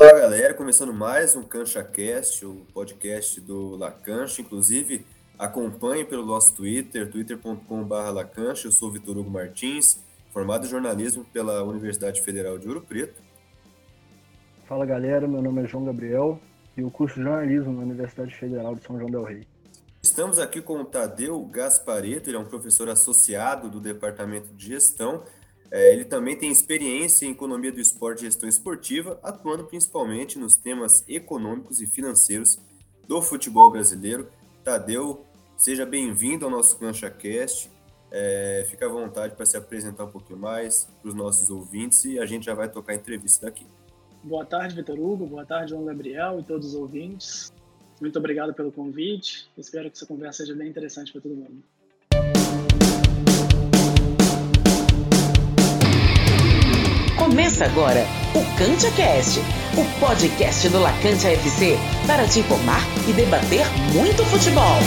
Olá, galera. Começando mais um CanchaCast, o podcast do Lacancha. Inclusive, acompanhe pelo nosso Twitter, twitter.com.br Lacancha. Eu sou o Vitor Hugo Martins, formado em jornalismo pela Universidade Federal de Ouro Preto. Fala, galera. Meu nome é João Gabriel e eu curso jornalismo na Universidade Federal de São João del Rei. Estamos aqui com o Tadeu Gaspareto, ele é um professor associado do Departamento de Gestão é, ele também tem experiência em economia do esporte e gestão esportiva, atuando principalmente nos temas econômicos e financeiros do futebol brasileiro. Tadeu, seja bem-vindo ao nosso CanchaCast. É, fica à vontade para se apresentar um pouquinho mais para os nossos ouvintes e a gente já vai tocar a entrevista daqui. Boa tarde, Vitor Hugo. Boa tarde, João Gabriel e todos os ouvintes. Muito obrigado pelo convite. Espero que essa conversa seja bem interessante para todo mundo. Começa agora o Cantia Cast, o podcast do Lacantia FC para te informar e debater muito futebol.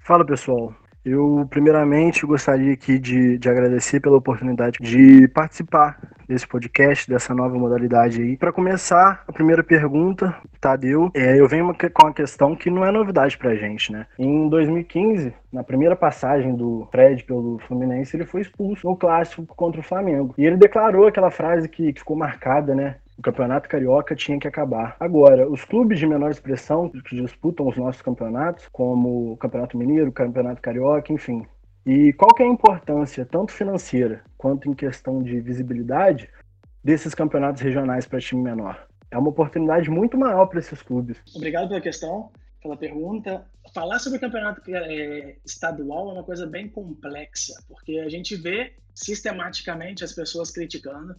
Fala pessoal, eu primeiramente gostaria aqui de, de agradecer pela oportunidade de participar desse podcast, dessa nova modalidade aí. Para começar, a primeira pergunta, Tadeu, é, eu venho com uma questão que não é novidade pra gente, né? Em 2015, na primeira passagem do Fred pelo Fluminense, ele foi expulso no clássico contra o Flamengo. E ele declarou aquela frase que ficou marcada, né? O campeonato carioca tinha que acabar. Agora, os clubes de menor expressão que disputam os nossos campeonatos, como o Campeonato Mineiro, o Campeonato Carioca, enfim, e qual que é a importância, tanto financeira quanto em questão de visibilidade, desses campeonatos regionais para time menor? É uma oportunidade muito maior para esses clubes. Obrigado pela questão, pela pergunta. Falar sobre o campeonato é, estadual é uma coisa bem complexa, porque a gente vê sistematicamente as pessoas criticando,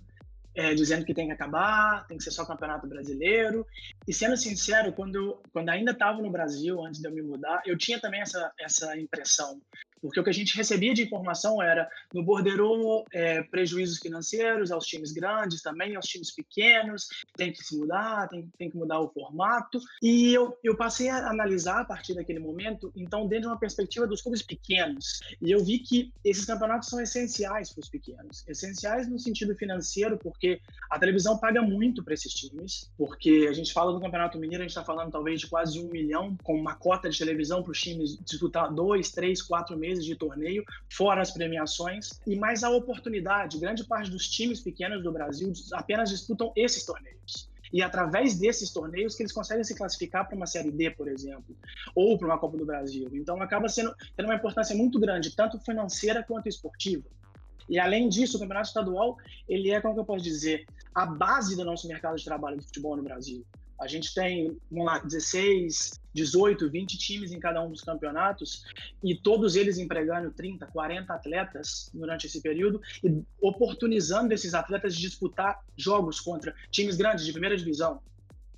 é, dizendo que tem que acabar, tem que ser só campeonato brasileiro. E sendo sincero, quando, quando ainda estava no Brasil, antes de eu me mudar, eu tinha também essa, essa impressão. Porque o que a gente recebia de informação era no borderou é, prejuízos financeiros aos times grandes também, aos times pequenos, tem que se mudar, tem, tem que mudar o formato. E eu, eu passei a analisar a partir daquele momento, então, dentro de uma perspectiva dos clubes pequenos. E eu vi que esses campeonatos são essenciais para os pequenos. Essenciais no sentido financeiro, porque a televisão paga muito para esses times, porque a gente fala do Campeonato Mineiro, a gente está falando talvez de quase um milhão, com uma cota de televisão para os times disputar dois, três, quatro meses de torneio, fora as premiações, e mais a oportunidade. Grande parte dos times pequenos do Brasil apenas disputam esses torneios. E através desses torneios que eles conseguem se classificar para uma Série D, por exemplo, ou para uma Copa do Brasil. Então acaba sendo tendo uma importância muito grande, tanto financeira quanto esportiva. E além disso, o campeonato estadual, ele é, como eu posso dizer, a base do nosso mercado de trabalho de futebol no Brasil. A gente tem, vamos lá, 16, 18, 20 times em cada um dos campeonatos e todos eles empregando 30, 40 atletas durante esse período e oportunizando esses atletas de disputar jogos contra times grandes de primeira divisão,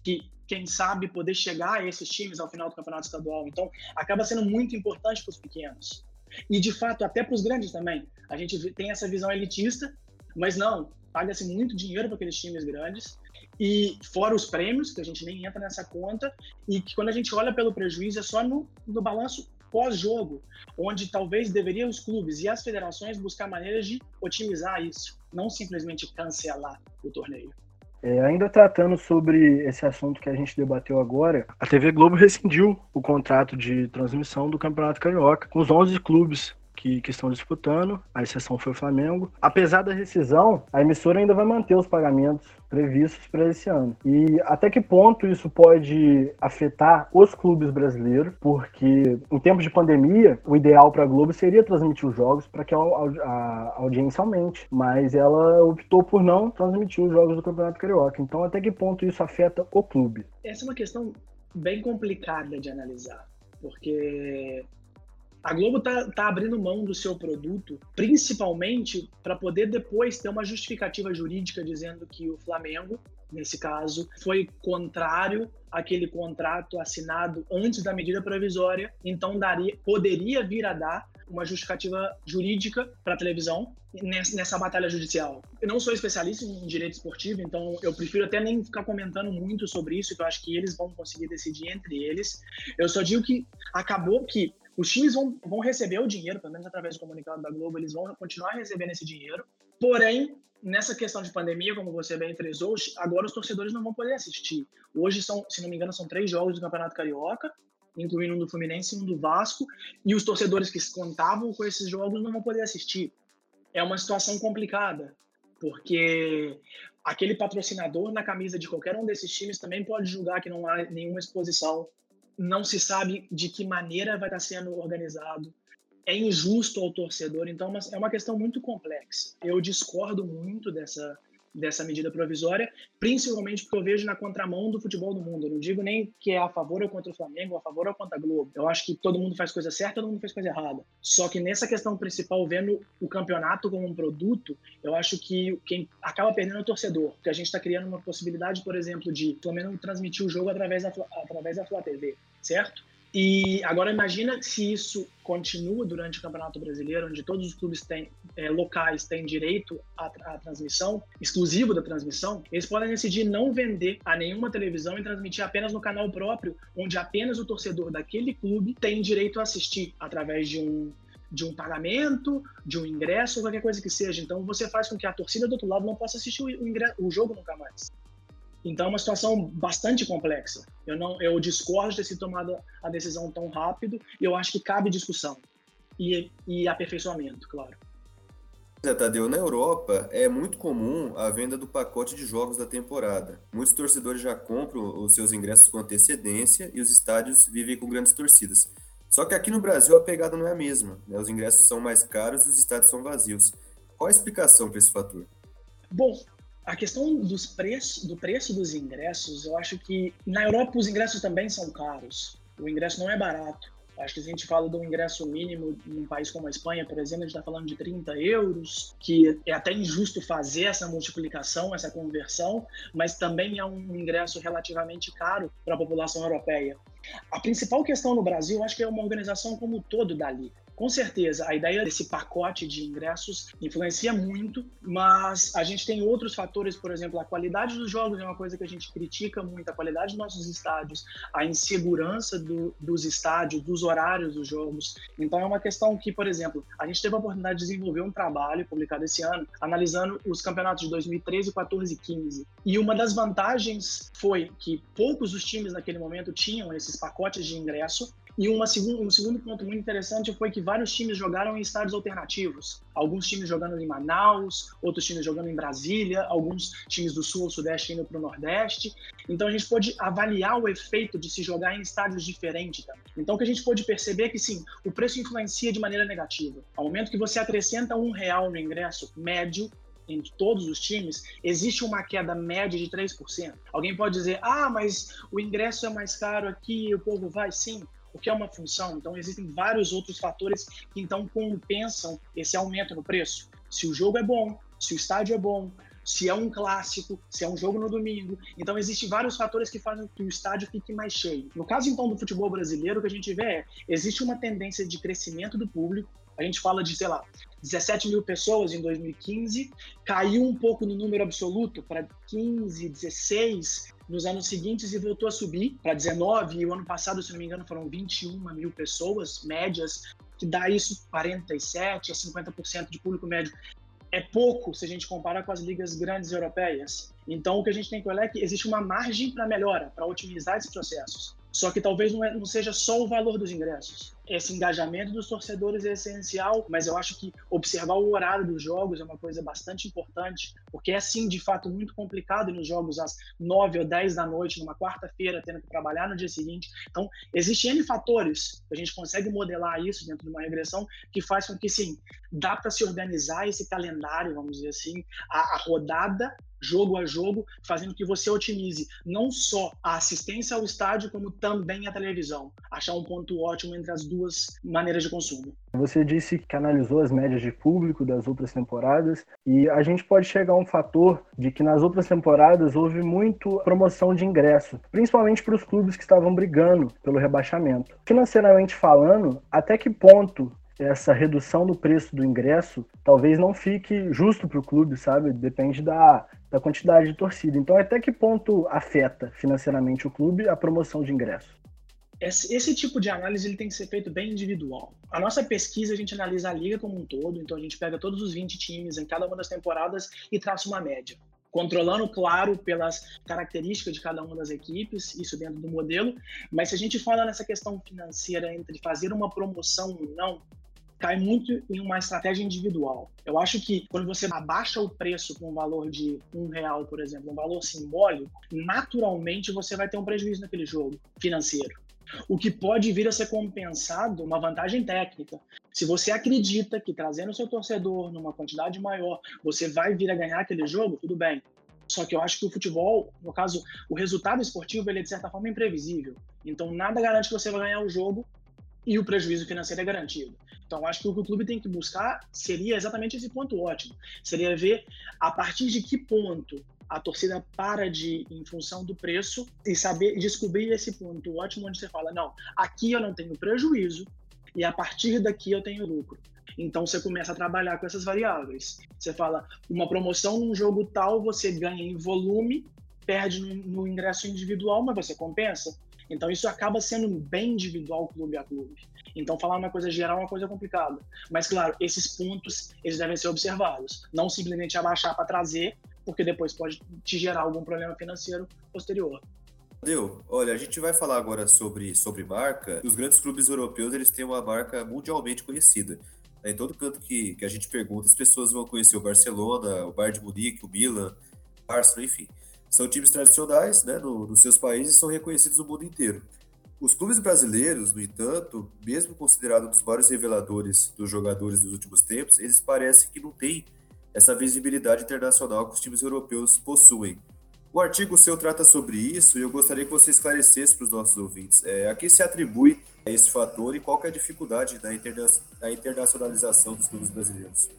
que quem sabe poder chegar a esses times ao final do campeonato estadual. Então, acaba sendo muito importante para os pequenos. E de fato, até para os grandes também. A gente tem essa visão elitista, mas não, paga-se muito dinheiro para aqueles times grandes e fora os prêmios, que a gente nem entra nessa conta, e que quando a gente olha pelo prejuízo é só no, no balanço pós-jogo, onde talvez deveriam os clubes e as federações buscar maneiras de otimizar isso, não simplesmente cancelar o torneio. É, ainda tratando sobre esse assunto que a gente debateu agora, a TV Globo rescindiu o contrato de transmissão do Campeonato Carioca com os 11 clubes que, que estão disputando, a exceção foi o Flamengo. Apesar da rescisão, a emissora ainda vai manter os pagamentos previstos para esse ano. E até que ponto isso pode afetar os clubes brasileiros? Porque em tempos de pandemia, o ideal para a Globo seria transmitir os jogos para que a, a, audiência aumente, mas ela optou por não transmitir os jogos do Campeonato Carioca. Então, até que ponto isso afeta o clube? Essa é uma questão bem complicada de analisar, porque a Globo tá, tá abrindo mão do seu produto, principalmente para poder depois ter uma justificativa jurídica dizendo que o Flamengo, nesse caso, foi contrário àquele contrato assinado antes da medida provisória, então daria, poderia vir a dar uma justificativa jurídica para a televisão nessa, batalha judicial. Eu não sou especialista em direito esportivo, então eu prefiro até nem ficar comentando muito sobre isso, que eu acho que eles vão conseguir decidir entre eles. Eu só digo que acabou que os times vão, vão receber o dinheiro, pelo menos através do comunicado da Globo, eles vão continuar recebendo esse dinheiro. Porém, nessa questão de pandemia, como você bem frisou, agora os torcedores não vão poder assistir. Hoje são, se não me engano, são três jogos do Campeonato Carioca, incluindo um do Fluminense e um do Vasco, e os torcedores que contavam com esses jogos não vão poder assistir. É uma situação complicada, porque aquele patrocinador na camisa de qualquer um desses times também pode julgar que não há nenhuma exposição, não se sabe de que maneira vai estar sendo organizado, é injusto ao torcedor, então é uma questão muito complexa. Eu discordo muito dessa, dessa medida provisória, principalmente porque eu vejo na contramão do futebol do mundo. Eu não digo nem que é a favor ou contra o Flamengo, a favor ou contra a Globo. Eu acho que todo mundo faz coisa certa, todo mundo faz coisa errada. Só que nessa questão principal, vendo o campeonato como um produto, eu acho que quem acaba perdendo é o torcedor, porque a gente está criando uma possibilidade, por exemplo, de o Flamengo transmitir o jogo através da, através da Flá TV, certo? E agora imagina se isso continua durante o Campeonato Brasileiro, onde todos os clubes têm, é, locais têm direito à, à, transmissão, exclusivo da transmissão, eles podem decidir não vender a nenhuma televisão e transmitir apenas no canal próprio, onde apenas o torcedor daquele clube tem direito a assistir através de um de um pagamento, de um ingresso, qualquer coisa que seja. Então você faz com que a torcida do outro lado não possa assistir o, ingresso, o jogo nunca mais. Então é uma situação bastante complexa. Eu não, eu discordo de ter sido tomada a decisão tão rápido e eu acho que cabe discussão e, e aperfeiçoamento, claro. Zé Tadeu, na Europa é muito comum a venda do pacote de jogos da temporada. Muitos torcedores já compram os seus ingressos com antecedência e os estádios vivem com grandes torcidas. Só que aqui no Brasil a pegada não é a mesma. Né? Os ingressos são mais caros e os estádios são vazios. Qual a explicação para esse fator? Bom, a questão dos preços, do preço dos ingressos, eu acho que na Europa os ingressos também são caros. O ingresso não é barato. Acho que a gente fala do ingresso mínimo num país como a Espanha, por exemplo, a gente está falando de 30 euros, que é até injusto fazer essa multiplicação, essa conversão, mas também é um ingresso relativamente caro para a população europeia. A principal questão no Brasil, acho que é uma organização como um todo da Liga. Com certeza, a ideia desse pacote de ingressos influencia muito, mas a gente tem outros fatores, por exemplo, a qualidade dos jogos é uma coisa que a gente critica muito, a qualidade dos nossos estádios, a insegurança do, dos estádios, dos horários dos jogos. Então é uma questão que, por exemplo, a gente teve a oportunidade de desenvolver um trabalho publicado esse ano, analisando os campeonatos de 2013, 14 e 15. E uma das vantagens foi que poucos dos times naquele momento tinham esses pacotes de ingresso e uma segundo, um segundo ponto muito interessante foi que vários times jogaram em estádios alternativos. Alguns times jogando em Manaus, outros times jogando em Brasília, alguns times do Sul ou Sudeste indo para o Nordeste. Então a gente pode avaliar o efeito de se jogar em estádios diferentes. Também. Então o que a gente pode perceber é que sim, o preço influencia de maneira negativa. Ao momento que você acrescenta um real no ingresso médio, entre todos os times, existe uma queda média de 3%. Alguém pode dizer, ah, mas o ingresso é mais caro aqui, o povo vai sim o que é uma função. Então, existem vários outros fatores que então compensam esse aumento no preço. Se o jogo é bom, se o estádio é bom, se é um clássico, se é um jogo no domingo. Então, existem vários fatores que fazem que o estádio fique mais cheio. No caso, então, do futebol brasileiro, o que a gente vê é, existe uma tendência de crescimento do público, a gente fala de, sei lá, 17 mil pessoas em 2015, caiu um pouco no número absoluto para 15, 16 nos anos seguintes e voltou a subir para 19. E o ano passado, se não me engano, foram 21 mil pessoas médias, que dá isso 47 a 50% de público médio. É pouco se a gente compara com as ligas grandes europeias. Então, o que a gente tem que olhar é que existe uma margem para melhora, para otimizar esses processos. Só que talvez não, é, não, seja só o valor dos ingressos. Esse engajamento dos torcedores é essencial, mas eu acho que observar o horário dos jogos é uma coisa bastante importante, porque é sim, de fato, muito complicado nos jogos às 9 ou 10 da noite, numa quarta-feira, tendo que trabalhar no dia seguinte. Então, existem N fatores, a gente consegue modelar isso dentro de uma regressão, que faz com que, sim, dá para se organizar esse calendário, vamos dizer assim, a, a rodada jogo a jogo, fazendo que você otimize não só a assistência ao estádio, como também a televisão. Achar um ponto ótimo entre as duas maneiras de consumo. Você disse que analisou as médias de público das outras temporadas e a gente pode chegar a um fator de que nas outras temporadas houve muito promoção de ingresso, principalmente para os clubes que estavam brigando pelo rebaixamento. Financeiramente falando, até que ponto essa redução no preço do ingresso talvez não fique justo para o clube, sabe? Depende da, da quantidade de torcida. Então, até que ponto afeta financeiramente o clube a promoção de ingresso? Esse, esse, tipo de análise ele tem que ser feito bem individual. A nossa pesquisa, a gente analisa a liga como um todo, então a gente pega todos os 20 times em cada uma das temporadas e traça uma média. Controlando, claro, pelas características de cada uma das equipes, isso dentro do modelo, mas se a gente fala nessa questão financeira entre fazer uma promoção ou não, cai muito em uma estratégia individual. Eu acho que quando você abaixa o preço com um valor de um real, por exemplo, um valor simbólico, naturalmente você vai ter um prejuízo naquele jogo financeiro. O que pode vir a ser compensado uma vantagem técnica. Se você acredita que trazendo seu torcedor numa quantidade maior, você vai vir a ganhar aquele jogo, tudo bem. Só que eu acho que o futebol, no caso, o resultado esportivo, ele é de certa forma imprevisível. Então, nada garante que você vai ganhar o jogo e o prejuízo financeiro é garantido. Então, acho que o que o clube tem que buscar seria exatamente esse ponto ótimo. Seria ver a partir de que ponto a torcida para de em função do preço e saber descobrir esse ponto ótimo onde você fala, não, aqui eu não tenho prejuízo e a partir daqui eu tenho lucro. Então você começa a trabalhar com essas variáveis. Você fala, uma promoção num jogo tal, você ganha em volume, perde no, no ingresso individual, mas você compensa. Então isso acaba sendo bem individual clube a clube. Então falar uma coisa geral é uma coisa complicada. Mas claro, esses pontos eles devem ser observados, não simplesmente abaixar para trazer, porque depois pode te gerar algum problema financeiro posterior. Deu. Olha, a gente vai falar agora sobre, sobre marca. Os grandes clubes europeus eles têm uma marca mundialmente conhecida. Em todo canto que, que a gente pergunta, as pessoas vão conhecer o Barcelona, o Bayern de Munique, o Milan, o Arsenal, enfim. São times tradicionais né, no, nos seus países e são reconhecidos no mundo inteiro. Os clubes brasileiros, no entanto, mesmo considerados um dos maiores reveladores dos jogadores dos últimos tempos, eles parecem que não têm essa visibilidade internacional que os times europeus possuem. O artigo seu trata sobre isso e eu gostaria que você esclarecesse para os nossos ouvintes. É, a que se atribui esse fator e qual é a dificuldade da, interna da internacionalização dos clubes brasileiros?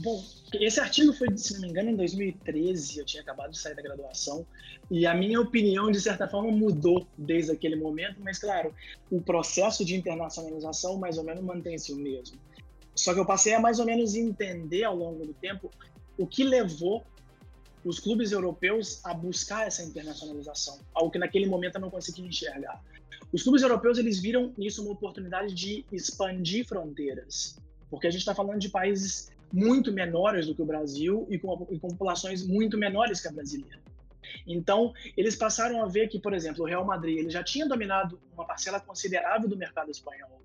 Bom, esse artigo foi, se não me engano, em 2013, eu tinha acabado de sair da graduação, e a minha opinião, de certa forma, mudou desde aquele momento, mas, claro, o processo de internacionalização mais ou menos mantém-se o mesmo. Só que eu passei a mais ou menos entender ao longo do tempo o que levou os clubes europeus a buscar essa internacionalização, algo que naquele momento eu não conseguia enxergar. Os clubes europeus eles viram nisso uma oportunidade de expandir fronteiras, porque a gente está falando de países muito menores do que o Brasil e com, e com populações muito menores que a brasileira. Então, eles passaram a ver que, por exemplo, o Real Madrid ele já tinha dominado uma parcela considerável do mercado espanhol.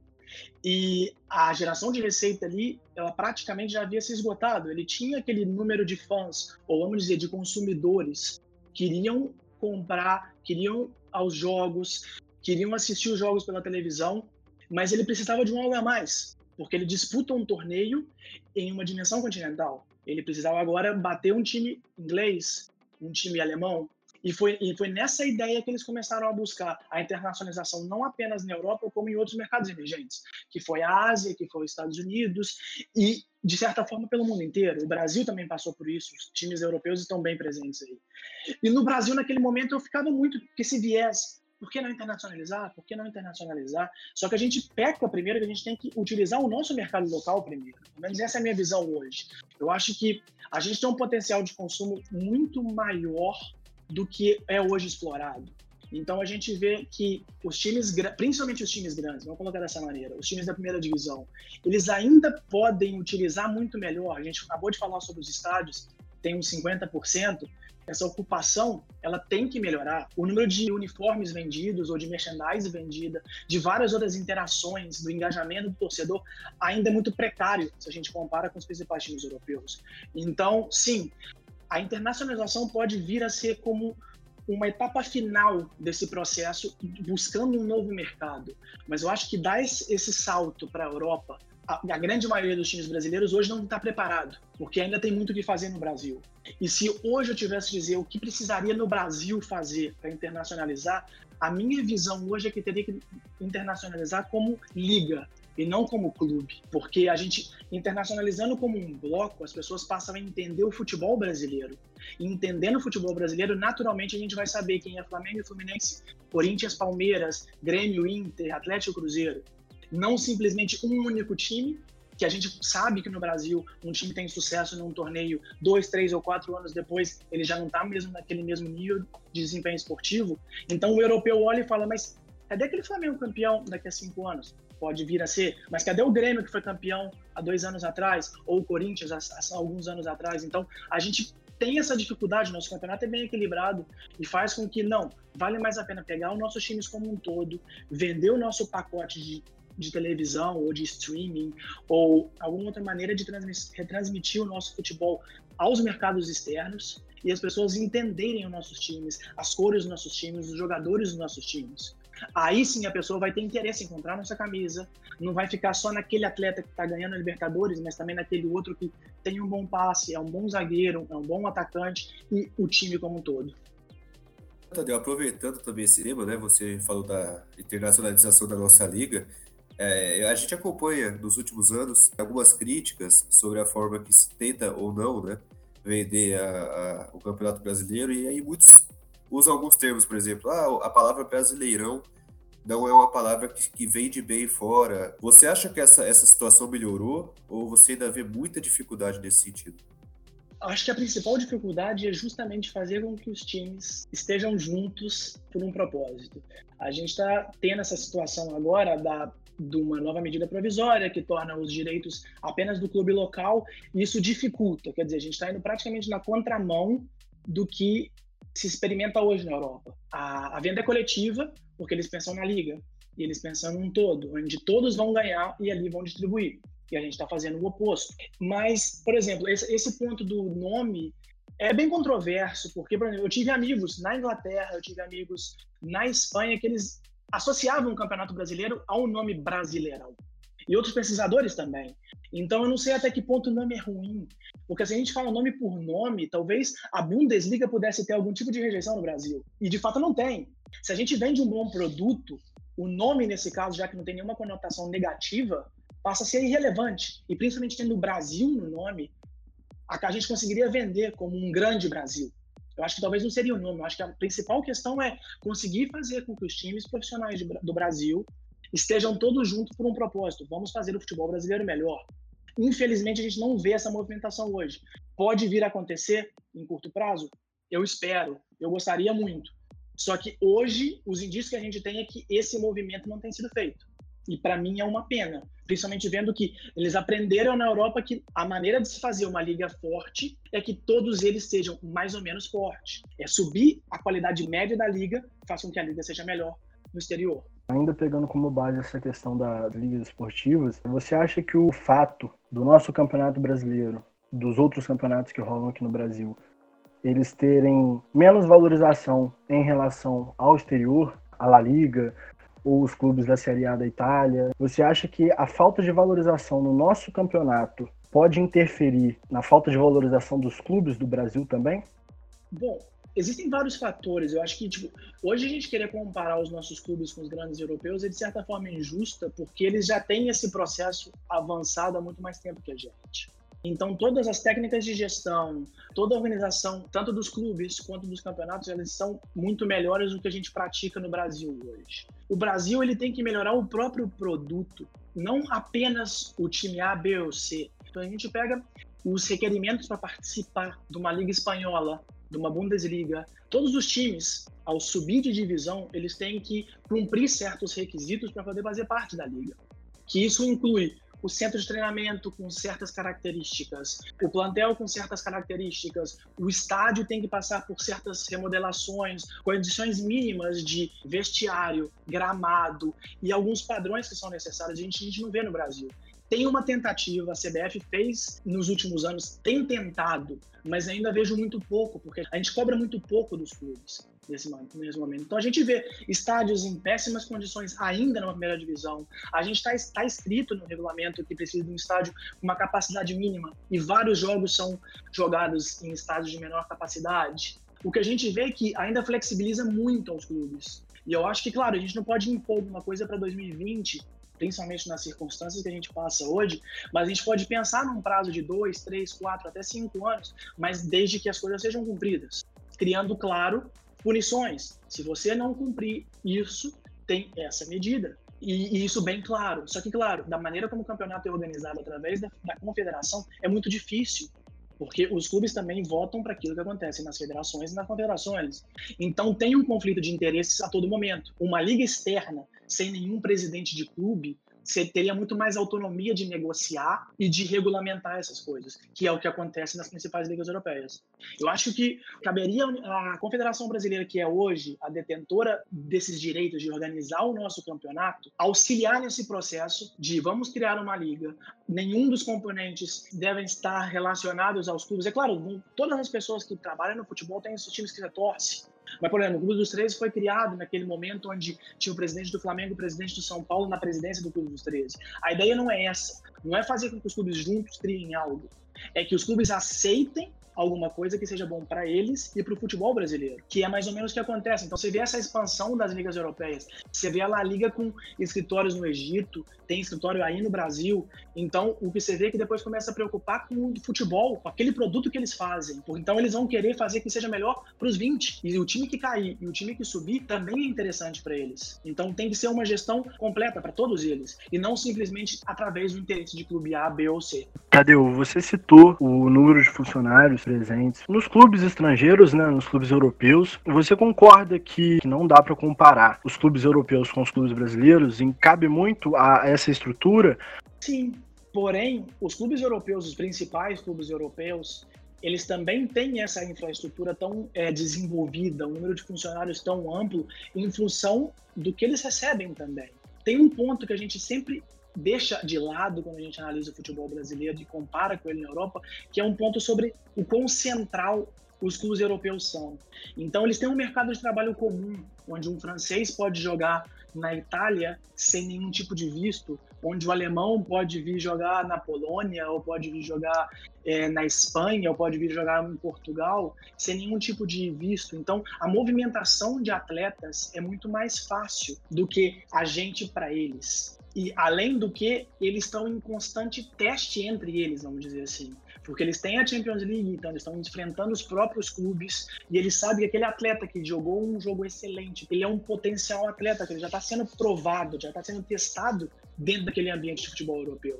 E a geração de receita ali, ela praticamente já havia se esgotado. Ele tinha aquele número de fãs, ou vamos dizer, de consumidores, que iriam comprar, queriam aos jogos, queriam assistir os jogos pela televisão, mas ele precisava de um algo a mais, porque ele disputa um torneio em uma dimensão continental. Ele precisava agora bater um time inglês, um time alemão, e foi, e foi nessa ideia que eles começaram a buscar a internacionalização, não apenas na Europa, como em outros mercados emergentes, que foi a Ásia, que foi os Estados Unidos, e, de certa forma, pelo mundo inteiro. O Brasil também passou por isso, os times europeus estão bem presentes aí. E no Brasil, naquele momento, eu ficava muito com esse viés. Por que não internacionalizar? Por que não internacionalizar? Só que a gente peca primeiro que a gente tem que utilizar o nosso mercado local primeiro. Pelo menos essa é a minha visão hoje. Eu acho que a gente tem um potencial de consumo muito maior do que é hoje explorado. Então a gente vê que os times, principalmente os times grandes, vamos colocar dessa maneira, os times da primeira divisão, eles ainda podem utilizar muito melhor. A gente acabou de falar sobre os estádios, tem uns 50%. Essa ocupação, ela tem que melhorar. O número de uniformes vendidos ou de merchandise vendida, de várias outras interações, do engajamento do torcedor, ainda é muito precário se a gente compara com os principais times europeus. Então, sim, a internacionalização pode vir a ser como uma etapa final desse processo, buscando um novo mercado. Mas eu acho que dar esse salto para a Europa, a grande maioria dos times brasileiros hoje não está preparado, porque ainda tem muito o que fazer no Brasil. E se hoje eu tivesse que dizer o que precisaria no Brasil fazer para internacionalizar, a minha visão hoje é que teria que internacionalizar como liga, e não como clube, porque a gente internacionalizando como um bloco, as pessoas passam a entender o futebol brasileiro. E entendendo o futebol brasileiro, naturalmente a gente vai saber quem é Flamengo Fluminense, Corinthians, Palmeiras, Grêmio, Inter, Atlético Cruzeiro. não simplesmente um único time, que a gente sabe que no Brasil um time tem sucesso num torneio dois, três ou quatro anos depois, ele já não está mesmo naquele mesmo nível de desempenho esportivo. Então o europeu olha e fala, mas cadê aquele Flamengo campeão daqui a cinco anos? Pode vir a ser, mas cadê o Grêmio que foi campeão há dois anos atrás? Ou o Corinthians há, há alguns anos atrás? Então a gente tem essa dificuldade, nosso campeonato é bem equilibrado e faz com que, não, vale mais a pena pegar os nossos times como um todo, vender o nosso pacote de de televisão ou de streaming ou alguma outra maneira de retransmitir o nosso futebol aos mercados externos e as pessoas entenderem os nossos times, as cores dos nossos times, os jogadores dos nossos times. Aí sim a pessoa vai ter interesse em comprar nossa camisa, não vai ficar só naquele atleta que está ganhando a Libertadores, mas também naquele outro que tem um bom passe, é um bom zagueiro, é um bom atacante e o time como um todo. Tadeu, aproveitando também esse tema, né? Você falou da internacionalização da nossa liga. É, a gente acompanha nos últimos anos algumas críticas sobre a forma que se tenta ou não né, vender a, a, o Campeonato Brasileiro, e aí muitos usam alguns termos, por exemplo, ah, a palavra brasileirão não é uma palavra que, que vende bem fora. Você acha que essa, essa situação melhorou ou você ainda vê muita dificuldade nesse sentido? Acho que a principal dificuldade é justamente fazer com que os times estejam juntos por um propósito. A gente está tendo essa situação agora da de uma nova medida provisória que torna os direitos apenas do clube local, e isso dificulta. Quer dizer, a gente está indo praticamente na contramão do que se experimenta hoje na Europa. A, a, venda é coletiva, porque eles pensam na liga, e eles pensam num todo, onde todos vão ganhar e ali vão distribuir. E a gente está fazendo o oposto. Mas, por exemplo, esse, esse ponto do nome é bem controverso, porque, por exemplo, eu tive amigos na Inglaterra, eu tive amigos na Espanha que eles associavam o Campeonato Brasileiro ao nome Brasileirão. E outros pesquisadores também. Então eu não sei até que ponto o nome é ruim. Porque se a gente fala nome por nome, talvez a Bundesliga pudesse ter algum tipo de rejeição no Brasil. E de fato não tem. Se a gente vende um bom produto, o nome nesse caso, já que não tem nenhuma conotação negativa, passa a ser irrelevante. E principalmente tendo o Brasil no nome, a gente conseguiria vender como um grande Brasil. Eu acho que talvez não seria o nome. Eu acho que a principal questão é conseguir fazer com que os times profissionais de, do Brasil estejam todos juntos por um propósito. Vamos fazer o futebol brasileiro melhor. Infelizmente, a gente não vê essa movimentação hoje. Pode vir a acontecer em curto prazo? Eu espero, eu gostaria muito. Só que hoje, os indícios que a gente tem é que esse movimento não tem sido feito. E para mim é uma pena, principalmente vendo que eles aprenderam na Europa que a maneira de se fazer uma liga forte é que todos eles sejam mais ou menos fortes. É subir a qualidade média da liga, faça com que a liga seja melhor no exterior. Ainda pegando como base essa questão das ligas esportivas, você acha que o fato do nosso campeonato brasileiro, dos outros campeonatos que rolam aqui no Brasil, eles terem menos valorização em relação ao exterior, à La Liga, ou os clubes da Série A da Itália. Você acha que a falta de valorização no nosso campeonato pode interferir na falta de valorização dos clubes do Brasil também? Bom, existem vários fatores. Eu acho que tipo, hoje a gente querer comparar os nossos clubes com os grandes europeus é de certa forma injusta, porque eles já têm esse processo avançado há muito mais tempo que a gente. Então, todas as técnicas de gestão, toda a organização, tanto dos clubes quanto dos campeonatos, elas são muito melhores do que a gente pratica no Brasil hoje. O Brasil ele tem que melhorar o próprio produto, não apenas o time A, B ou C. Então, a gente pega os requerimentos para participar de uma liga espanhola, de uma Bundesliga. Todos os times, ao subir de divisão, eles têm que cumprir certos requisitos para poder fazer parte da liga. Que isso inclui o centro de treinamento com certas características, o plantel com certas características, o estádio tem que passar por certas remodelações, condições mínimas de vestiário, gramado e alguns padrões que são necessários. A gente, a gente não vê no Brasil tem uma tentativa, a CBF fez nos últimos anos, tem tentado, mas ainda vejo muito pouco, porque a gente cobra muito pouco dos clubes nesse, nesse momento. Então a gente vê estádios em péssimas condições ainda numa primeira divisão. A gente está tá escrito no regulamento que precisa de um estádio com uma capacidade mínima e vários jogos são jogados em estádios de menor capacidade. O que a gente vê é que ainda flexibiliza muito aos clubes. E eu acho que, claro, a gente não pode impor uma coisa para 2020 principalmente nas circunstâncias que a gente passa hoje, mas a gente pode pensar num prazo de dois, três, quatro, até cinco anos, mas desde que as coisas sejam cumpridas, criando, claro, punições. Se você não cumprir isso, tem essa medida. E, e, isso bem claro. Só que, claro, da maneira como o campeonato é organizado através da, da confederação, é muito difícil porque os clubes também votam para aquilo que acontece nas federações e nas confederações. Então tem um conflito de interesses a todo momento. Uma liga externa, sem nenhum presidente de clube, você teria muito mais autonomia de negociar e de regulamentar essas coisas, que é o que acontece nas principais ligas europeias. Eu acho que caberia a Confederação Brasileira, que é hoje a detentora desses direitos de organizar o nosso campeonato, auxiliar nesse processo de vamos criar uma liga. Nenhum dos componentes devem estar relacionados aos clubes. É claro, todas as pessoas que trabalham no futebol têm esses times que torce, mas, por exemplo, o Clube dos 13 foi criado naquele momento onde tinha o presidente do Flamengo e o presidente do São Paulo na presidência do Clube dos 13. A ideia não é essa. Não é fazer com que os clubes juntos criem algo. É que os clubes aceitem alguma coisa que seja bom para eles e para o futebol brasileiro, que é mais ou menos o que acontece. Então você vê essa expansão das ligas europeias, você vê a La Liga com escritórios no Egito, tem escritório aí no Brasil. Então o que você vê é que depois começa a preocupar com o futebol, com aquele produto que eles fazem. Então eles vão querer fazer que seja melhor para os 20 e o time que cair e o time que subir também é interessante para eles. Então tem que ser uma gestão completa para todos eles e não simplesmente através do interesse de clube A, B ou C. Cadeu, você citou o número de funcionários presentes nos clubes estrangeiros, né, nos clubes europeus. Você concorda que não dá para comparar os clubes europeus com os clubes brasileiros? E cabe muito a essa estrutura? Sim, porém, os clubes europeus, os principais clubes europeus, eles também têm essa infraestrutura tão é, desenvolvida, um número de funcionários tão amplo, em função do que eles recebem também. Tem um ponto que a gente sempre deixa de lado quando a gente analisa o futebol brasileiro e compara com ele na Europa, que é um ponto sobre o quão central os clubes europeus são. Então, eles têm um mercado de trabalho comum, onde um francês pode jogar na Itália sem nenhum tipo de visto, onde o alemão pode vir jogar na Polônia, ou pode vir jogar é, na Espanha, ou pode vir jogar em Portugal, sem nenhum tipo de visto. Então, a movimentação de atletas é muito mais fácil do que a gente para eles. E além do que, eles estão em constante teste entre eles, vamos dizer assim. Porque eles têm a Champions League, então eles estão enfrentando os próprios clubes e eles sabem que aquele atleta que jogou um jogo excelente, ele é um potencial atleta, que ele já está sendo provado, já está sendo testado dentro daquele ambiente de futebol europeu.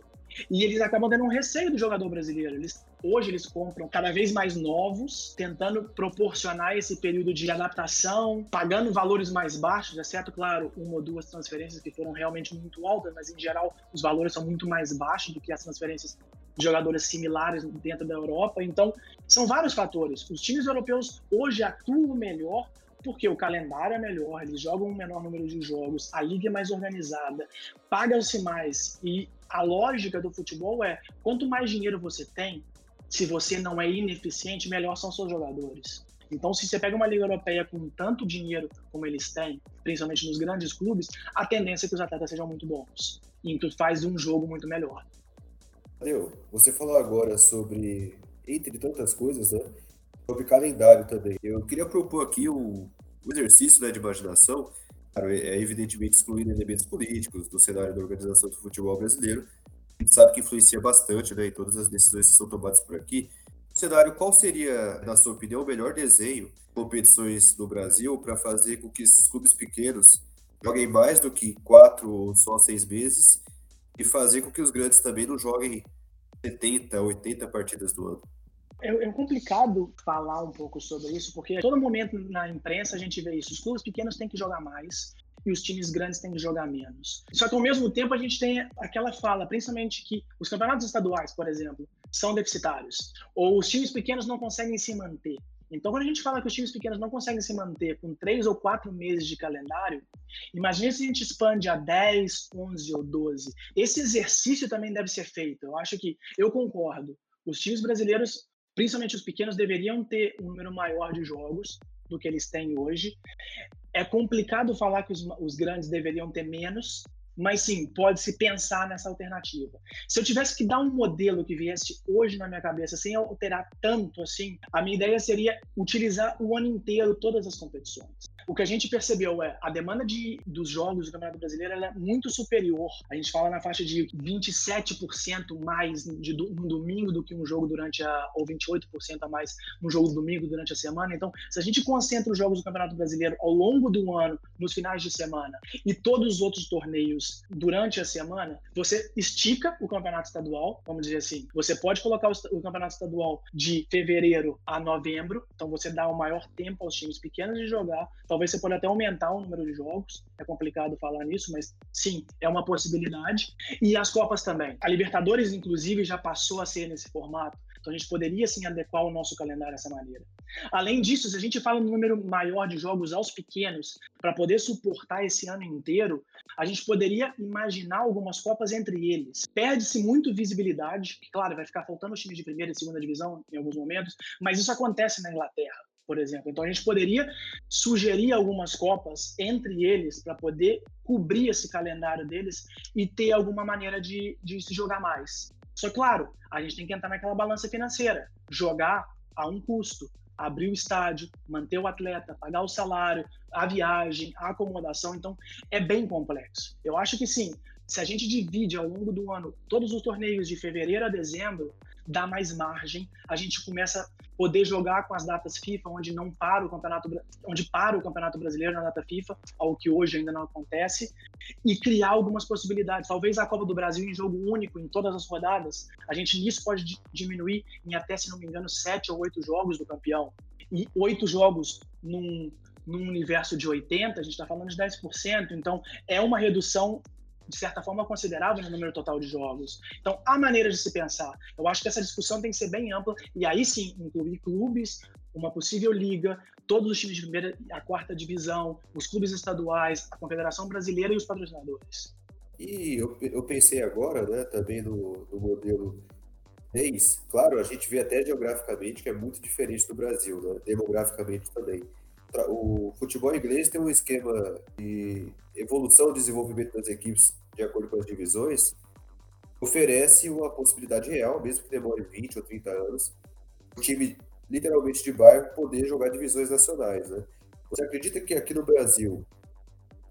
E eles acabam tendo um receio do jogador brasileiro. Eles, hoje eles compram cada vez mais novos, tentando proporcionar esse período de adaptação, pagando valores mais baixos, exceto, claro, uma ou duas transferências que foram realmente muito altas, mas em geral os valores são muito mais baixos do que as transferências de jogadores similares dentro da Europa. Então, são vários fatores. Os times europeus hoje atuam melhor porque o calendário é melhor, eles jogam um menor número de jogos, a liga é mais organizada, pagam-se mais e a lógica do futebol é quanto mais dinheiro você tem, se você não é ineficiente, melhor são seus jogadores. Então, se você pega uma liga europeia com tanto dinheiro como eles têm, principalmente nos grandes clubes, a tendência é que os atletas sejam muito bons. E tu faz um jogo muito melhor. Valeu. Você falou agora sobre, entre tantas coisas, né? Sobre calendário também. Eu queria propor aqui um, um exercício né, de imaginação é evidentemente excluindo elementos políticos do cenário da organização do futebol brasileiro. A gente sabe que influencia bastante né, em todas as decisões que são tomadas por aqui. Cenário, qual seria, na sua opinião, o melhor desenho de competições do Brasil para fazer com que esses clubes pequenos joguem mais do que quatro ou só seis meses e fazer com que os grandes também não joguem 70, 80 partidas do ano? É, é, complicado falar um pouco sobre isso, porque a todo momento na imprensa a gente vê isso. Os clubes pequenos têm que jogar mais e os times grandes têm que jogar menos. Só que ao mesmo tempo a gente tem aquela fala, principalmente que os campeonatos estaduais, por exemplo, são deficitários, ou os times pequenos não conseguem se manter. Então, quando a gente fala que os times pequenos não conseguem se manter com três ou quatro meses de calendário, imagine se a gente expande a 10, 11 ou 12. Esse exercício também deve ser feito. Eu acho que, eu concordo, os times brasileiros principalmente os pequenos, deveriam ter um número maior de jogos do que eles têm hoje. É complicado falar que os, os grandes deveriam ter menos, mas sim, pode-se pensar nessa alternativa. Se eu tivesse que dar um modelo que viesse hoje na minha cabeça, sem alterar tanto assim, a minha ideia seria utilizar o ano inteiro todas as competições. O que a gente percebeu é a demanda de, dos jogos do Campeonato Brasileiro é muito superior. A gente fala na faixa de 27% mais de um domingo do que um jogo durante a. ou 28% a mais um jogo domingo durante a semana. Então, se a gente concentra os jogos do Campeonato Brasileiro ao longo do ano, nos finais de semana e todos os outros torneios durante a semana, você estica o campeonato estadual, vamos dizer assim. Você pode colocar o, campeonato estadual de fevereiro a novembro, então você dá o maior tempo aos times pequenos de jogar. Talvez você pode até aumentar o número de jogos, é complicado falar nisso, mas sim, é uma possibilidade. E as Copas também. A Libertadores, inclusive, já passou a ser nesse formato. Então a gente poderia sim adequar o nosso calendário dessa maneira. Além disso, se a gente fala no número maior de jogos aos pequenos, para poder suportar esse ano inteiro, a gente poderia imaginar algumas Copas entre eles. Perde-se muito visibilidade, claro, vai ficar faltando os times de primeira e segunda divisão em alguns momentos, mas isso acontece na Inglaterra por exemplo. Então a gente poderia sugerir algumas copas entre eles para poder cobrir esse calendário deles e ter alguma maneira de, de se jogar mais. Só claro, a gente tem que entrar naquela balança financeira, jogar a um custo, abrir o estádio, manter o atleta, pagar o salário, a viagem, a acomodação. Então, é bem complexo. Eu acho que sim, se a gente divide ao longo do ano todos os torneios de fevereiro a dezembro, dá mais margem, a gente começa a poder jogar com as datas FIFA, onde não para o campeonato, onde para o campeonato brasileiro na data FIFA, algo que hoje ainda não acontece, e criar algumas possibilidades. Talvez a Copa do Brasil em jogo único em todas as rodadas, a gente nisso pode diminuir em até, se não me engano, sete ou oito jogos do campeão e oito jogos num, num universo de 80, a gente está falando de 10%, então é uma redução de certa forma, considerável no número total de jogos. Então, há maneiras de se pensar. Eu acho que essa discussão tem que ser bem ampla e aí sim incluir clubes, uma possível liga, todos os times de primeira a quarta divisão, os clubes estaduais, a Confederação Brasileira e os patrocinadores. E eu, eu pensei agora, né, também no, no modelo 10. Claro, a gente vê até geograficamente que é muito diferente do Brasil, né, demograficamente também o futebol inglês tem um esquema de evolução e desenvolvimento das equipes de acordo com as divisões, oferece uma possibilidade real, mesmo que demore 20 ou 30 anos, o time literalmente de bairro poder jogar divisões nacionais. Né? Você acredita que aqui no Brasil,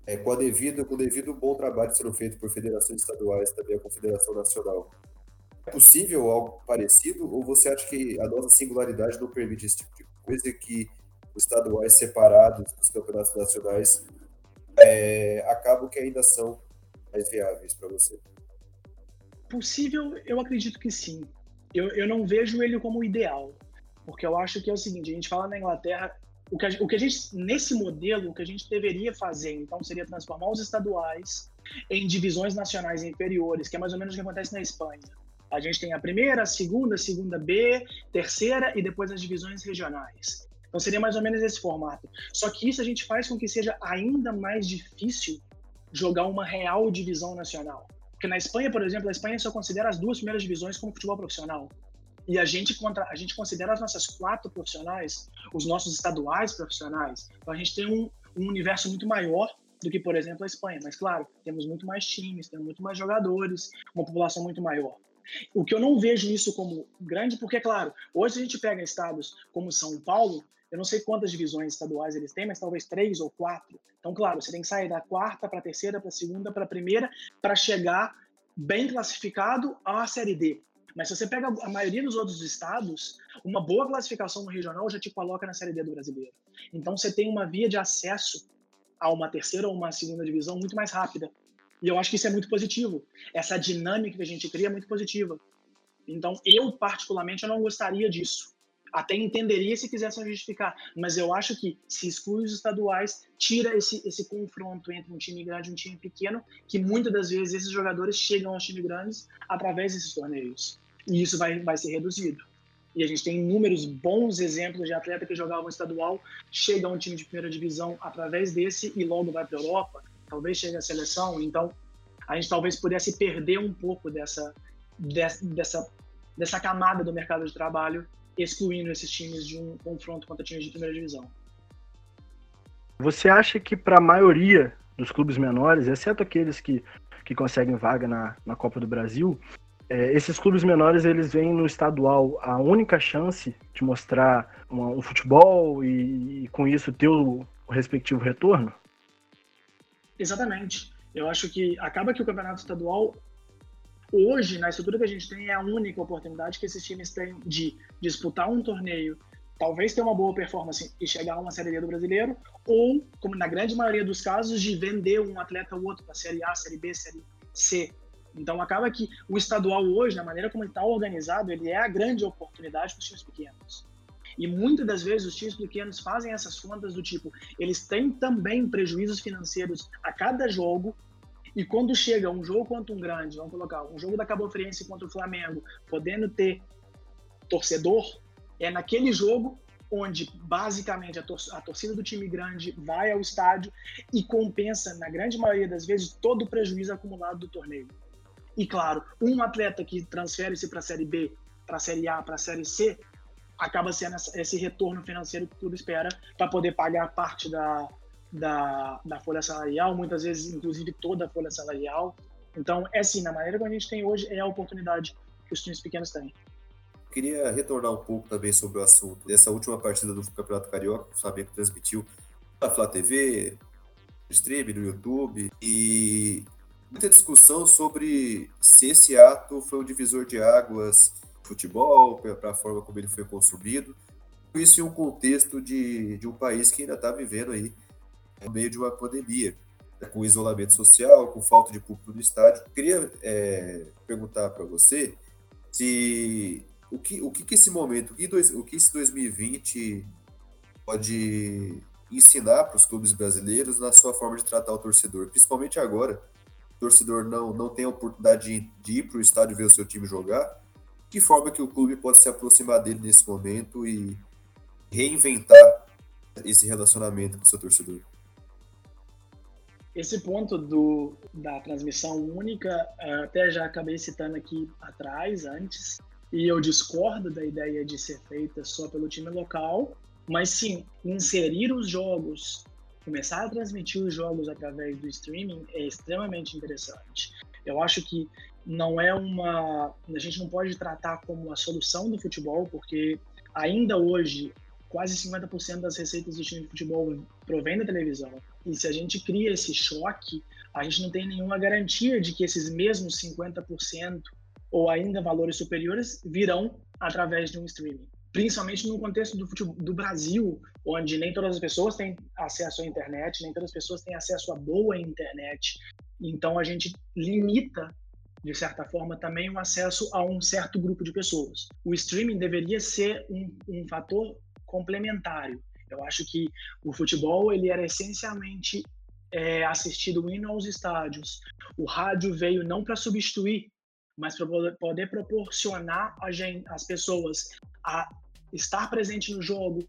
é, com, a devido, com o devido bom trabalho sendo feito por federações estaduais também a Confederação Nacional, é possível algo parecido ou você acha que a nossa singularidade não permite esse tipo de coisa que estaduais separados dos campeonatos nacionais é, acabam que ainda são mais viáveis para você? Possível, eu acredito que sim. Eu, eu não vejo ele como ideal, porque eu acho que é o seguinte: a gente fala na Inglaterra, o que, a, o que a gente, nesse modelo, o que a gente deveria fazer, então, seria transformar os estaduais em divisões nacionais inferiores, que é mais ou menos o que acontece na Espanha. A gente tem a primeira, a segunda, a segunda B, terceira e depois as divisões regionais. Então seria mais ou menos esse formato. Só que isso a gente faz com que seja ainda mais difícil jogar uma real divisão nacional. Porque na Espanha, por exemplo, a Espanha só considera as duas primeiras divisões como futebol profissional. E a gente, contra, a gente considera as nossas quatro profissionais, os nossos estaduais profissionais. Então a gente tem um, um universo muito maior do que, por exemplo, a Espanha. Mas, claro, temos muito mais times, temos muito mais jogadores, uma população muito maior. O que eu não vejo isso como grande, porque, claro, hoje a gente pega estados como São Paulo, eu não sei quantas divisões estaduais eles têm, mas talvez três ou quatro. Então, claro, você tem que sair da quarta para a terceira, para a segunda, para a primeira, para chegar bem classificado à Série D. Mas se você pega a maioria dos outros estados, uma boa classificação no regional já te coloca na Série D do brasileiro. Então você tem uma via de acesso a uma terceira ou uma segunda divisão muito mais rápida. E eu acho que isso é muito positivo. Essa dinâmica que a gente cria é muito positiva. Então, eu, particularmente, eu não gostaria disso até entenderia se quisessem justificar, mas eu acho que se exclui os estaduais, tira esse, esse confronto entre um time grande e um time pequeno, que muitas das vezes esses jogadores chegam aos times grandes através desses torneios. E isso vai, vai ser reduzido. E a gente tem inúmeros bons exemplos de atleta que jogavam estadual, chega a um time de primeira divisão através desse e logo vai para a Europa, talvez chegue à seleção. Então, a gente talvez pudesse perder um pouco dessa, dessa, dessa camada do mercado de trabalho excluindo esses times de um confronto contra times de primeira divisão. Você acha que para a maioria dos clubes menores, exceto aqueles que, que conseguem vaga na, na Copa do Brasil, é, esses clubes menores eles veem no estadual a única chance de mostrar uma, um futebol e, e, com isso ter o, o respectivo retorno? Exatamente. Eu acho que acaba que o campeonato estadual hoje, na estrutura que a gente tem, é a única oportunidade que esses times têm de disputar um torneio talvez ter uma boa performance e chegar a uma Série D do brasileiro, ou, como na grande maioria dos casos, de vender um atleta ou outro para Série A, Série B, Série C. Então acaba que o estadual hoje, na maneira como ele está organizado, ele é a grande oportunidade para os times pequenos. E muitas das vezes os times pequenos fazem essas contas do tipo, eles têm também prejuízos financeiros a cada jogo, e quando chega um jogo contra um grande, vamos colocar um jogo da Cabo Friense contra o Flamengo, podendo ter torcedor, é naquele jogo onde basicamente a, tor a, torcida do time grande vai ao estádio e compensa, na grande maioria das vezes, todo o prejuízo acumulado do torneio. E claro, um atleta que transfere-se para a Série B, para a Série A, para a Série C, acaba sendo esse retorno financeiro que tudo espera para poder pagar parte da, da, da, folha salarial, muitas vezes, inclusive, toda a folha salarial. Então, é assim, na maneira que a gente tem hoje, é a oportunidade que os times pequenos têm. Queria retornar um pouco também sobre o assunto dessa última partida do Campeonato Carioca, que o Flamengo transmitiu na Flá TV, no stream, no YouTube, e muita discussão sobre se esse ato foi um divisor de águas futebol, para a forma como ele foi consumido. Isso em um contexto de, de um país que ainda está vivendo aí no meio de uma pandemia, né, com isolamento social, com falta de público no estádio. Queria é, perguntar para você se o que, o que, que esse momento, o que, dois, o que esse 2020 pode ensinar para os clubes brasileiros na sua forma de tratar o torcedor, principalmente agora. O torcedor não, não tem a oportunidade de, de ir para o estádio ver o seu time jogar, que forma que o clube pode se aproximar dele nesse momento e reinventar esse relacionamento com o seu torcedor? Esse ponto do, da transmissão única, até já acabei citando aqui atrás, antes, e eu discordo da ideia de ser feita só pelo time local, mas sim, inserir os jogos, começar a transmitir os jogos através do streaming é extremamente interessante. Eu acho que não é uma. A gente não pode tratar como a solução do futebol, porque ainda hoje quase 50% das receitas do time de futebol provém da televisão. E se a gente cria esse choque, a gente não tem nenhuma garantia de que esses mesmos 50% ou ainda valores superiores virão através de um streaming. Principalmente no contexto do, futebol, do Brasil, onde nem todas as pessoas têm acesso à internet, nem todas as pessoas têm acesso a boa internet. Então a gente limita de certa forma, também o acesso a um certo grupo de pessoas. O streaming deveria ser um, um fator complementário. Eu acho que o futebol ele era essencialmente é, assistido indo aos estádios. O rádio veio não para substituir, mas para poder proporcionar as pessoas a estar presente no jogo,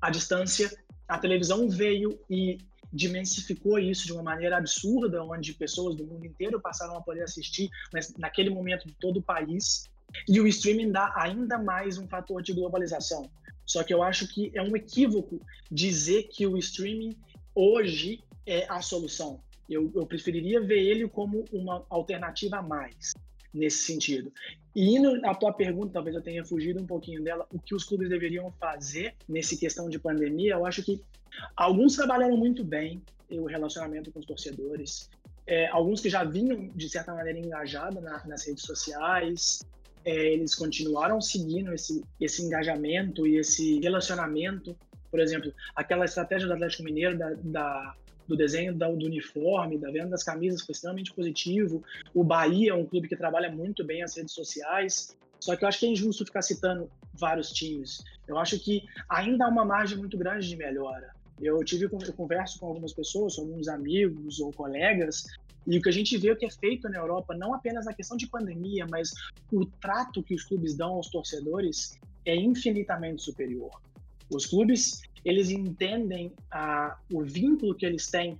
à distância. A televisão veio e dimensificou isso de uma maneira absurda, onde pessoas do mundo inteiro passaram a poder assistir, mas naquele momento de todo o país. E o streaming dá ainda mais um fator de globalização. Só que eu acho que é um equívoco dizer que o streaming hoje é a solução. Eu, eu preferiria ver ele como uma alternativa a mais nesse sentido. E indo à tua pergunta, talvez eu tenha fugido um pouquinho dela, o que os clubes deveriam fazer nesse questão de pandemia, eu acho que alguns trabalharam muito bem o relacionamento com os torcedores, é, alguns que já vinham, de certa maneira, engajados na, nas redes sociais, é, eles continuaram seguindo esse, esse engajamento e esse relacionamento. Por exemplo, aquela estratégia do Atlético Mineiro da, da do desenho do, do uniforme, da venda das camisas foi extremamente positivo. O Bahia é um clube que trabalha muito bem as redes sociais. Só que eu acho que é injusto ficar citando vários times. Eu acho que ainda há uma margem muito grande de melhora. Eu tive eu converso com algumas pessoas, alguns amigos ou colegas, e o que a gente vê que é feito na Europa, não apenas na questão de pandemia, mas o trato que os clubes dão aos torcedores é infinitamente superior. Os clubes, eles entendem a, o vínculo que eles têm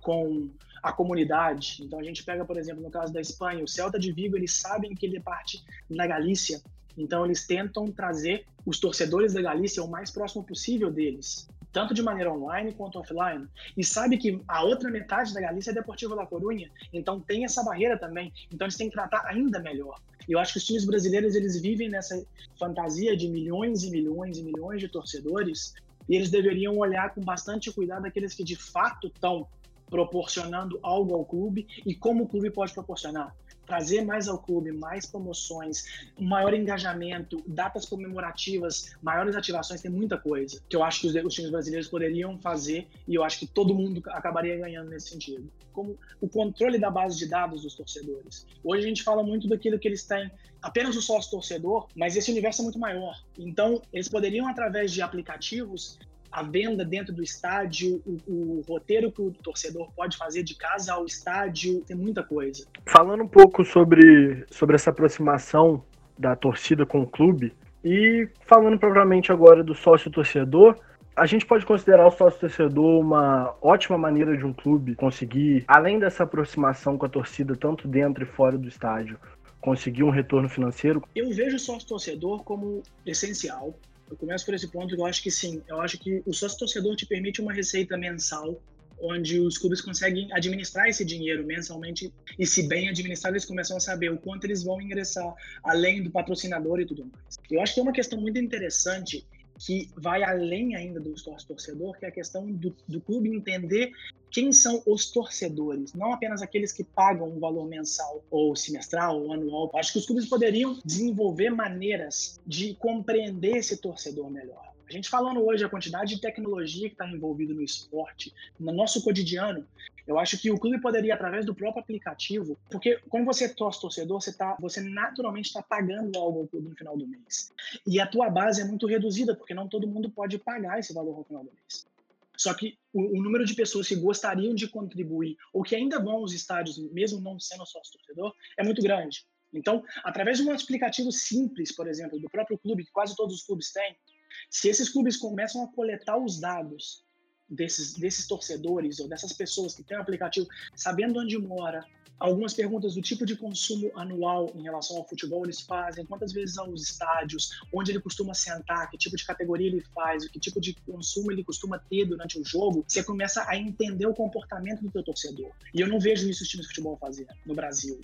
com a comunidade. Então a gente pega, por exemplo, no caso da Espanha, o Celta de Vigo, eles sabem que ele é parte da Galícia, então eles tentam trazer os torcedores da Galícia o mais próximo possível deles tanto de maneira online quanto offline, e sabe que a outra metade da Galícia é Deportivo La Corunha, então tem essa barreira também, então eles têm que tratar ainda melhor. Eu acho que os times brasileiros eles vivem nessa fantasia de milhões e milhões e milhões de torcedores, e eles deveriam olhar com bastante cuidado aqueles que de fato estão proporcionando algo ao clube e como o clube pode proporcionar trazer mais ao clube, mais promoções, um maior engajamento, datas comemorativas, maiores ativações, tem muita coisa que eu acho que os, os times brasileiros poderiam fazer e eu acho que todo mundo acabaria ganhando nesse sentido. Como o controle da base de dados dos torcedores. Hoje a gente fala muito daquilo que eles têm apenas o sócio torcedor, mas esse universo é muito maior. Então, eles poderiam, através de aplicativos, a venda dentro do estádio, o, o, roteiro que o torcedor pode fazer de casa ao estádio, tem muita coisa. Falando um pouco sobre, sobre essa aproximação da torcida com o clube, e falando propriamente agora do sócio torcedor, a gente pode considerar o sócio torcedor uma ótima maneira de um clube conseguir, além dessa aproximação com a torcida, tanto dentro e fora do estádio, conseguir um retorno financeiro? Eu vejo o sócio torcedor como essencial eu começo por esse ponto que eu acho que sim. Eu acho que o sócio torcedor te permite uma receita mensal onde os clubes conseguem administrar esse dinheiro mensalmente e se bem administrado eles começam a saber o quanto eles vão ingressar além do patrocinador e tudo mais. Eu acho que é uma questão muito interessante que vai além ainda do sócio torcedor, que é a questão do, do clube entender quem são os torcedores, não apenas aqueles que pagam um valor mensal ou semestral ou anual. Acho que os clubes poderiam desenvolver maneiras de compreender esse torcedor melhor. A gente falando hoje a quantidade de tecnologia que está envolvida no esporte, no nosso cotidiano, eu acho que o clube poderia, através do próprio aplicativo, porque quando você torce torcedor, você, tá, você naturalmente está pagando algo ao clube no final do mês. E a tua base é muito reduzida, porque não todo mundo pode pagar esse valor no final do mês. Só que o, o, número de pessoas que gostariam de contribuir ou que ainda vão aos estádios, mesmo não sendo sócio torcedor, é muito grande. Então, através de um aplicativo simples, por exemplo, do próprio clube, que quase todos os clubes têm, se esses clubes começam a coletar os dados desses, desses torcedores ou dessas pessoas que têm o aplicativo, sabendo onde mora, algumas perguntas do tipo de consumo anual em relação ao futebol eles fazem, quantas vezes aos estádios, onde ele costuma sentar, que tipo de categoria ele faz, que tipo de consumo ele costuma ter durante o jogo, você começa a entender o comportamento do teu torcedor. E eu não vejo isso os times de futebol fazer no Brasil.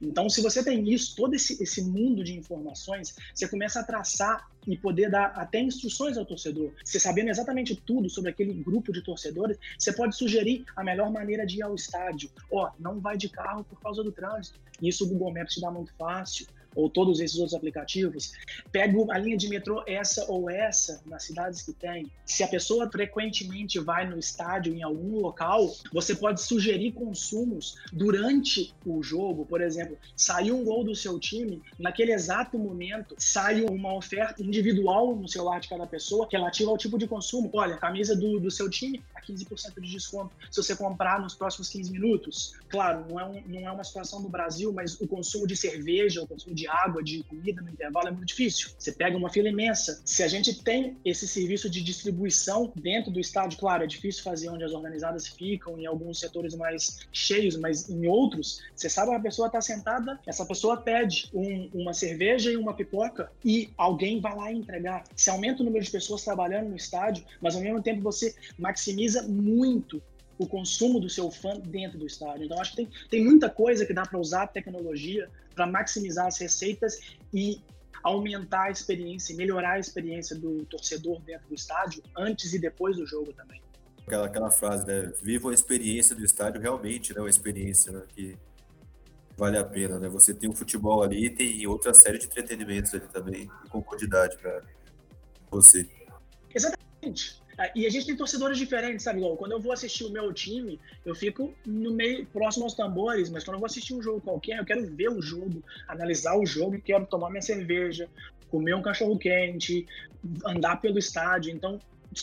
Então, se você tem isso, todo esse, esse mundo de informações, você começa a traçar e poder dar até instruções ao torcedor. Você sabendo exatamente tudo sobre aquele grupo de torcedores, você pode sugerir a melhor maneira de ir ao estádio. Ó, oh, não vai de carro por causa do trânsito. Isso o Google Maps te dá muito fácil ou todos esses outros aplicativos, pego a linha de metrô essa ou essa nas cidades que tem. Se a pessoa frequentemente vai no estádio em algum local, você pode sugerir consumos durante o jogo. Por exemplo, saiu um gol do seu time, naquele exato momento sai uma oferta individual no celular de cada pessoa relativa ao tipo de consumo. Olha, camisa do, do seu time 15% de desconto se você comprar nos próximos 15 minutos. Claro, não é, um, não é uma situação no Brasil, mas o consumo de cerveja, o consumo de água, de comida no intervalo é muito difícil. Você pega uma fila imensa. Se a gente tem esse serviço de distribuição dentro do estádio, claro, é difícil fazer onde as organizadas ficam, em alguns setores mais cheios, mas em outros, você sabe que a pessoa está sentada, essa pessoa pede um, uma cerveja e uma pipoca e alguém vai lá entregar. Você aumenta o número de pessoas trabalhando no estádio, mas ao mesmo tempo você maximiza muito o consumo do seu fã dentro do estádio. Então, acho que tem, tem muita coisa que dá para usar a tecnologia para maximizar as receitas e aumentar a experiência, melhorar a experiência do torcedor dentro do estádio, antes e depois do jogo também. Aquela, aquela frase, né? Viva a experiência do estádio, realmente, né? Uma experiência né? que vale a pena, né? Você tem o futebol ali e tem outra série de entretenimentos ali também, com comodidade para você. Exatamente. Ah, e a gente tem torcedores diferentes, sabe? Quando eu vou assistir o meu time, eu fico no meio, próximo aos tambores, mas quando eu vou assistir um jogo qualquer, eu quero ver o jogo, analisar o jogo, quero tomar minha cerveja, comer um cachorro quente, andar pelo estádio. Então,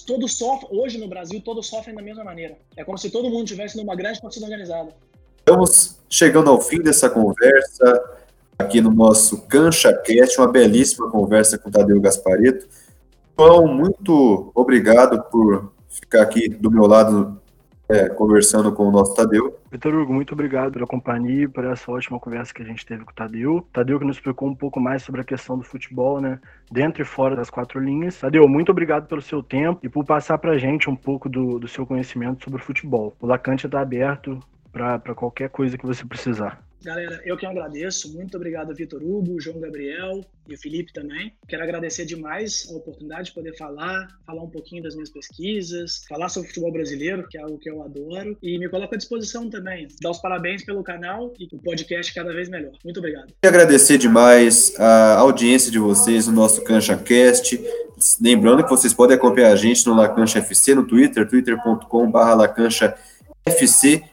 todos sofrem, hoje no Brasil, todos sofrem da mesma maneira. É como se todo mundo tivesse numa grande torcida organizada. Estamos chegando ao fim dessa conversa aqui no nosso CanchaCast, uma belíssima conversa com o Tadeu Gasparito. João, muito obrigado por ficar aqui do meu lado é, conversando com o nosso Tadeu. Vitor Hugo, muito obrigado pela companhia por essa ótima conversa que a gente teve com o Tadeu. Tadeu que nos explicou um pouco mais sobre a questão do futebol, né? Dentro e fora das quatro linhas. Tadeu, muito obrigado pelo seu tempo e por passar pra gente um pouco do, do seu conhecimento sobre o futebol. O Lacante está aberto para qualquer coisa que você precisar. Galera, eu que agradeço. Muito obrigado, Vitor Hugo, João Gabriel e o Felipe também. Quero agradecer demais a oportunidade de poder falar, falar um pouquinho das minhas pesquisas, falar sobre futebol brasileiro, que é algo que eu adoro, e me coloco à disposição também. Dar os parabéns pelo canal e o podcast cada vez melhor. Muito obrigado. Quero agradecer demais a audiência de vocês no nosso CanchaCast. Lembrando que vocês podem acompanhar a gente no Lacancha FC no Twitter, twitter.com.br lacanchafc.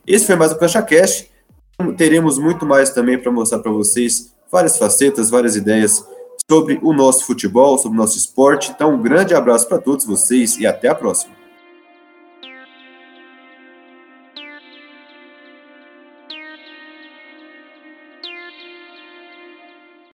Esse foi mais o CanchaCast. Teremos muito mais também para mostrar para vocês várias facetas, várias ideias sobre o nosso futebol, sobre o nosso esporte. Então, um grande abraço para todos vocês e até a próxima.